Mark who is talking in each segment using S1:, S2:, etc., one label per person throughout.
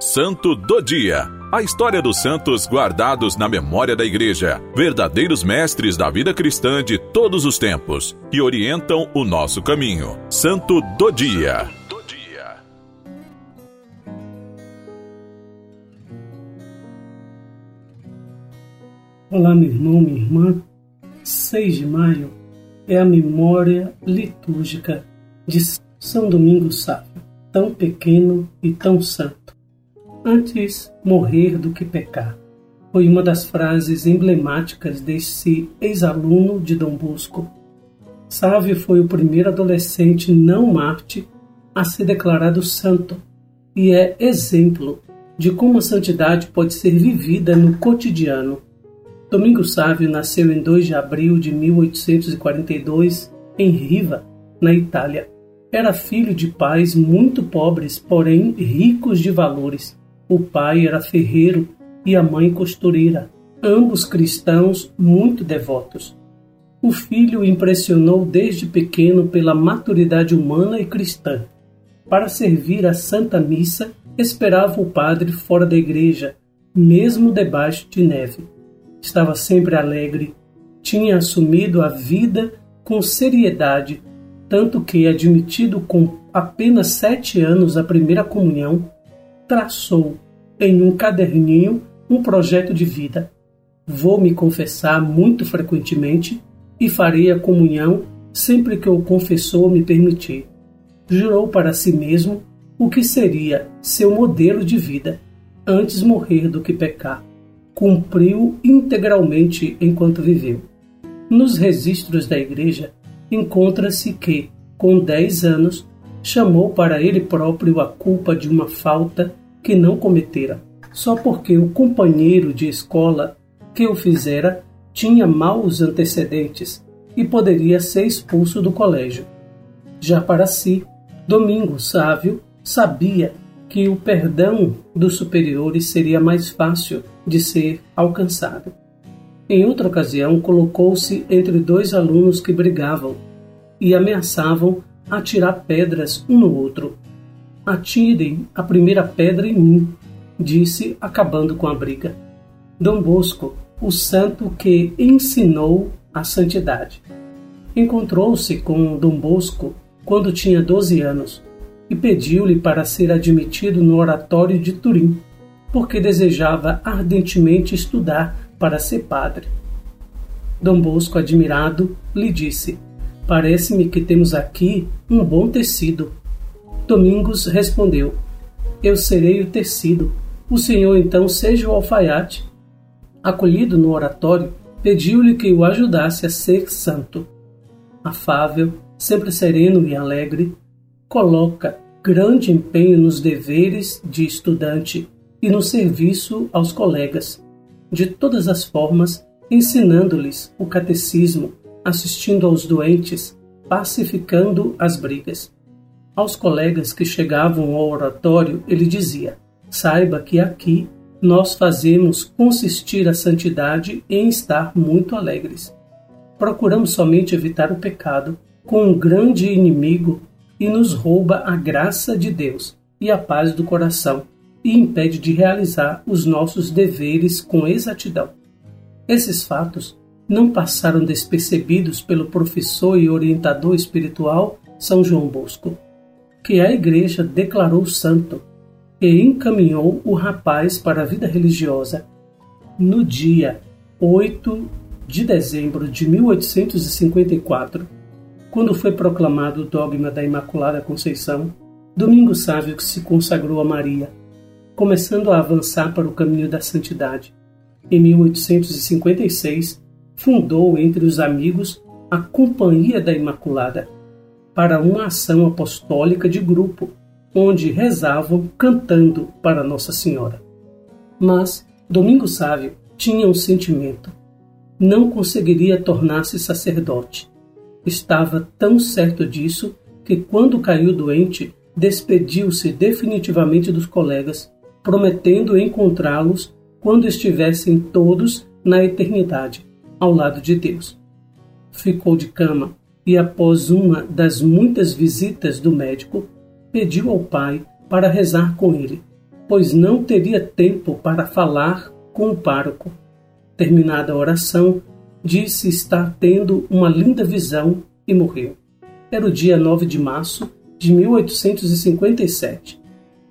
S1: Santo do Dia. A história dos santos guardados na memória da Igreja, verdadeiros mestres da vida cristã de todos os tempos, que orientam o nosso caminho. Santo do Dia.
S2: Olá, meu irmão, minha irmã. 6 de maio é a memória litúrgica de São Domingos Sávio, tão pequeno e tão santo. Antes morrer do que pecar. Foi uma das frases emblemáticas desse ex-aluno de Dom Bosco. Sávio foi o primeiro adolescente não Marte a ser declarado santo e é exemplo de como a santidade pode ser vivida no cotidiano Domingos Sávio nasceu em 2 de abril de 1842 em Riva, na Itália. Era filho de pais muito pobres, porém ricos de valores. O pai era ferreiro e a mãe costureira, ambos cristãos muito devotos. O filho impressionou desde pequeno pela maturidade humana e cristã. Para servir a Santa Missa, esperava o padre fora da igreja, mesmo debaixo de neve estava sempre alegre, tinha assumido a vida com seriedade, tanto que, admitido com apenas sete anos a primeira comunhão, traçou em um caderninho um projeto de vida. Vou me confessar muito frequentemente e farei a comunhão sempre que o confessor me permitir. Jurou para si mesmo o que seria seu modelo de vida, antes morrer do que pecar cumpriu integralmente enquanto viveu. Nos registros da Igreja encontra-se que, com dez anos, chamou para ele próprio a culpa de uma falta que não cometera, só porque o companheiro de escola que o fizera tinha maus antecedentes e poderia ser expulso do colégio. Já para si, Domingo Sávio sabia que o perdão dos superiores seria mais fácil de ser alcançado. Em outra ocasião, colocou-se entre dois alunos que brigavam e ameaçavam atirar pedras um no outro. Atirem a primeira pedra em mim, disse, acabando com a briga. Dom Bosco, o santo que ensinou a santidade. Encontrou-se com Dom Bosco quando tinha 12 anos e pediu-lhe para ser admitido no oratório de Turim, porque desejava ardentemente estudar para ser padre. Dom Bosco, admirado, lhe disse: Parece-me que temos aqui um bom tecido. Domingos respondeu: Eu serei o tecido. O senhor então seja o alfaiate. Acolhido no oratório, pediu-lhe que o ajudasse a ser santo. Afável, sempre sereno e alegre, coloca grande empenho nos deveres de estudante e no serviço aos colegas, de todas as formas, ensinando-lhes o catecismo, assistindo aos doentes, pacificando as brigas. Aos colegas que chegavam ao oratório, ele dizia: Saiba que aqui nós fazemos consistir a santidade em estar muito alegres. Procuramos somente evitar o pecado, com um grande inimigo e nos rouba a graça de Deus e a paz do coração e impede de realizar os nossos deveres com exatidão. Esses fatos não passaram despercebidos pelo professor e orientador espiritual São João Bosco, que a Igreja declarou santo e encaminhou o rapaz para a vida religiosa. No dia 8 de dezembro de 1854, quando foi proclamado o dogma da Imaculada Conceição, Domingos Sávio que se consagrou a Maria, começando a avançar para o caminho da santidade. Em 1856, fundou entre os amigos a Companhia da Imaculada, para uma ação apostólica de grupo, onde rezavam cantando para Nossa Senhora. Mas Domingos Sávio tinha um sentimento. Não conseguiria tornar-se sacerdote Estava tão certo disso que, quando caiu doente, despediu-se definitivamente dos colegas, prometendo encontrá-los quando estivessem todos na eternidade, ao lado de Deus. Ficou de cama e, após uma das muitas visitas do médico, pediu ao pai para rezar com ele. pois não teria tempo para falar com o pároco. Terminada a oração, disse estar tendo uma linda visão e morreu. Era o dia 9 de março de 1857.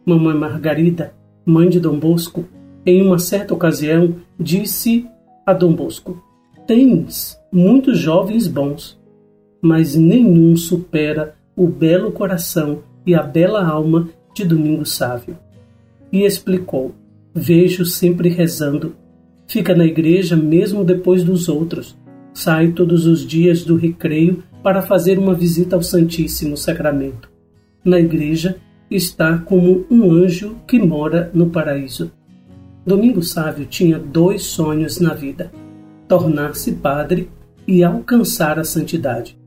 S2: Mamãe Margarida, mãe de Dom Bosco, em uma certa ocasião disse a Dom Bosco: Tens muitos jovens bons, mas nenhum supera o belo coração e a bela alma de Domingos Sávio. E explicou: Vejo sempre rezando. Fica na igreja mesmo depois dos outros. Sai todos os dias do recreio para fazer uma visita ao Santíssimo Sacramento. Na igreja está como um anjo que mora no paraíso. Domingos Sávio tinha dois sonhos na vida: tornar-se padre e alcançar a santidade.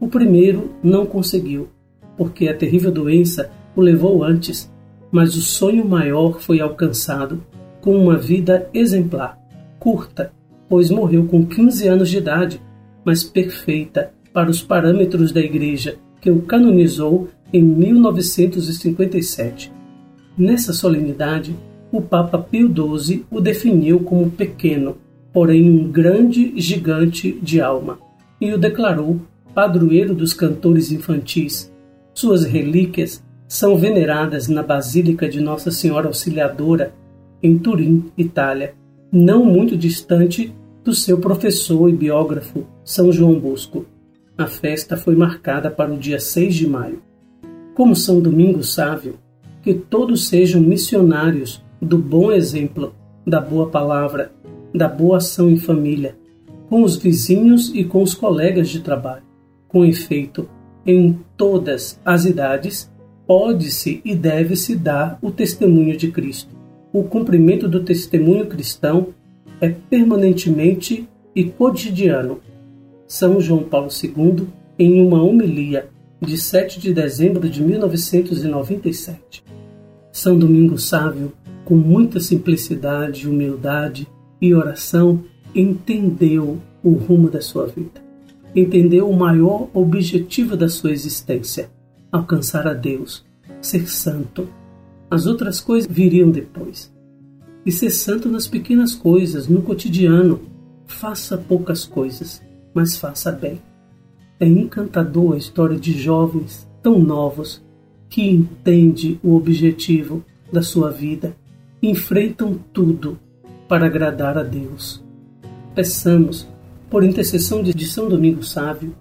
S2: O primeiro não conseguiu, porque a terrível doença o levou antes, mas o sonho maior foi alcançado com uma vida exemplar, curta, pois morreu com 15 anos de idade, mas perfeita para os parâmetros da Igreja, que o canonizou em 1957. Nessa solenidade, o Papa Pio XII o definiu como pequeno, porém um grande gigante de alma, e o declarou padroeiro dos cantores infantis. Suas relíquias são veneradas na Basílica de Nossa Senhora Auxiliadora, em Turim, Itália, não muito distante do seu professor e biógrafo, São João Bosco. A festa foi marcada para o dia 6 de maio. Como São Domingos Sávio, que todos sejam missionários do bom exemplo, da boa palavra, da boa ação em família, com os vizinhos e com os colegas de trabalho. Com efeito, em todas as idades, pode-se e deve-se dar o testemunho de Cristo. O cumprimento do testemunho cristão é permanentemente e cotidiano. São João Paulo II, em uma homilia de 7 de dezembro de 1997. São Domingos Sávio, com muita simplicidade, humildade e oração, entendeu o rumo da sua vida entendeu o maior objetivo da sua existência: alcançar a Deus, ser santo. As outras coisas viriam depois. E ser santo nas pequenas coisas, no cotidiano. Faça poucas coisas, mas faça bem. É encantador a história de jovens tão novos que entendem o objetivo da sua vida, enfrentam tudo para agradar a Deus. Peçamos por intercessão de São Domingos Sávio,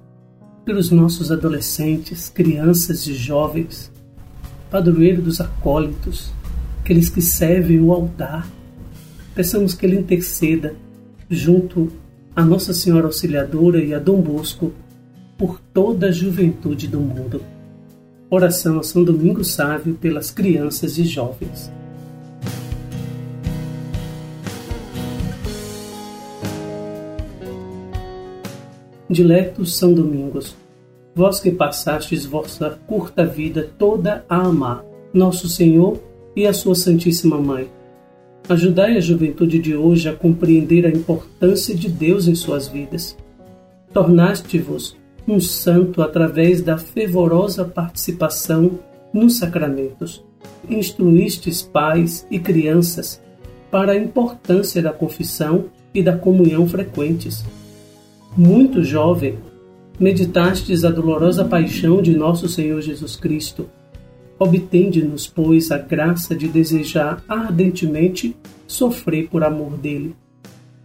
S2: pelos nossos adolescentes, crianças e jovens, padroeiro dos acólitos, aqueles que servem o altar, peçamos que ele interceda junto a Nossa Senhora Auxiliadora e a Dom Bosco por toda a juventude do mundo. Oração a São Domingos Sávio pelas crianças e jovens. Diletos São Domingos, vós que passastes vossa curta vida toda a amar Nosso Senhor e a sua Santíssima Mãe, ajudai a juventude de hoje a compreender a importância de Deus em suas vidas. Tornaste-vos um santo através da fervorosa participação nos sacramentos. Instruístes pais e crianças para a importância da confissão e da comunhão frequentes muito jovem, meditastes a dolorosa paixão de nosso Senhor Jesus Cristo. Obtende-nos, pois, a graça de desejar ardentemente sofrer por amor dele.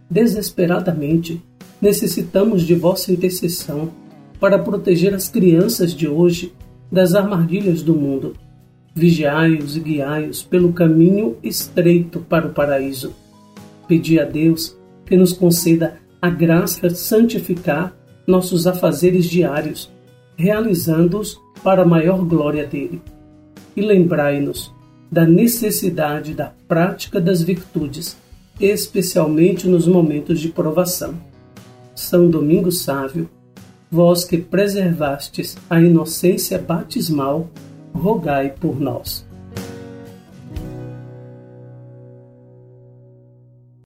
S2: Desesperadamente, necessitamos de vossa intercessão para proteger as crianças de hoje das armadilhas do mundo. Vigiai-os e guiai-os pelo caminho estreito para o paraíso. Pedi a Deus que nos conceda a graça santificar nossos afazeres diários, realizando-os para a maior glória dele. E lembrai-nos da necessidade da prática das virtudes, especialmente nos momentos de provação. São Domingos Sávio, vós que preservastes a inocência batismal, rogai por nós.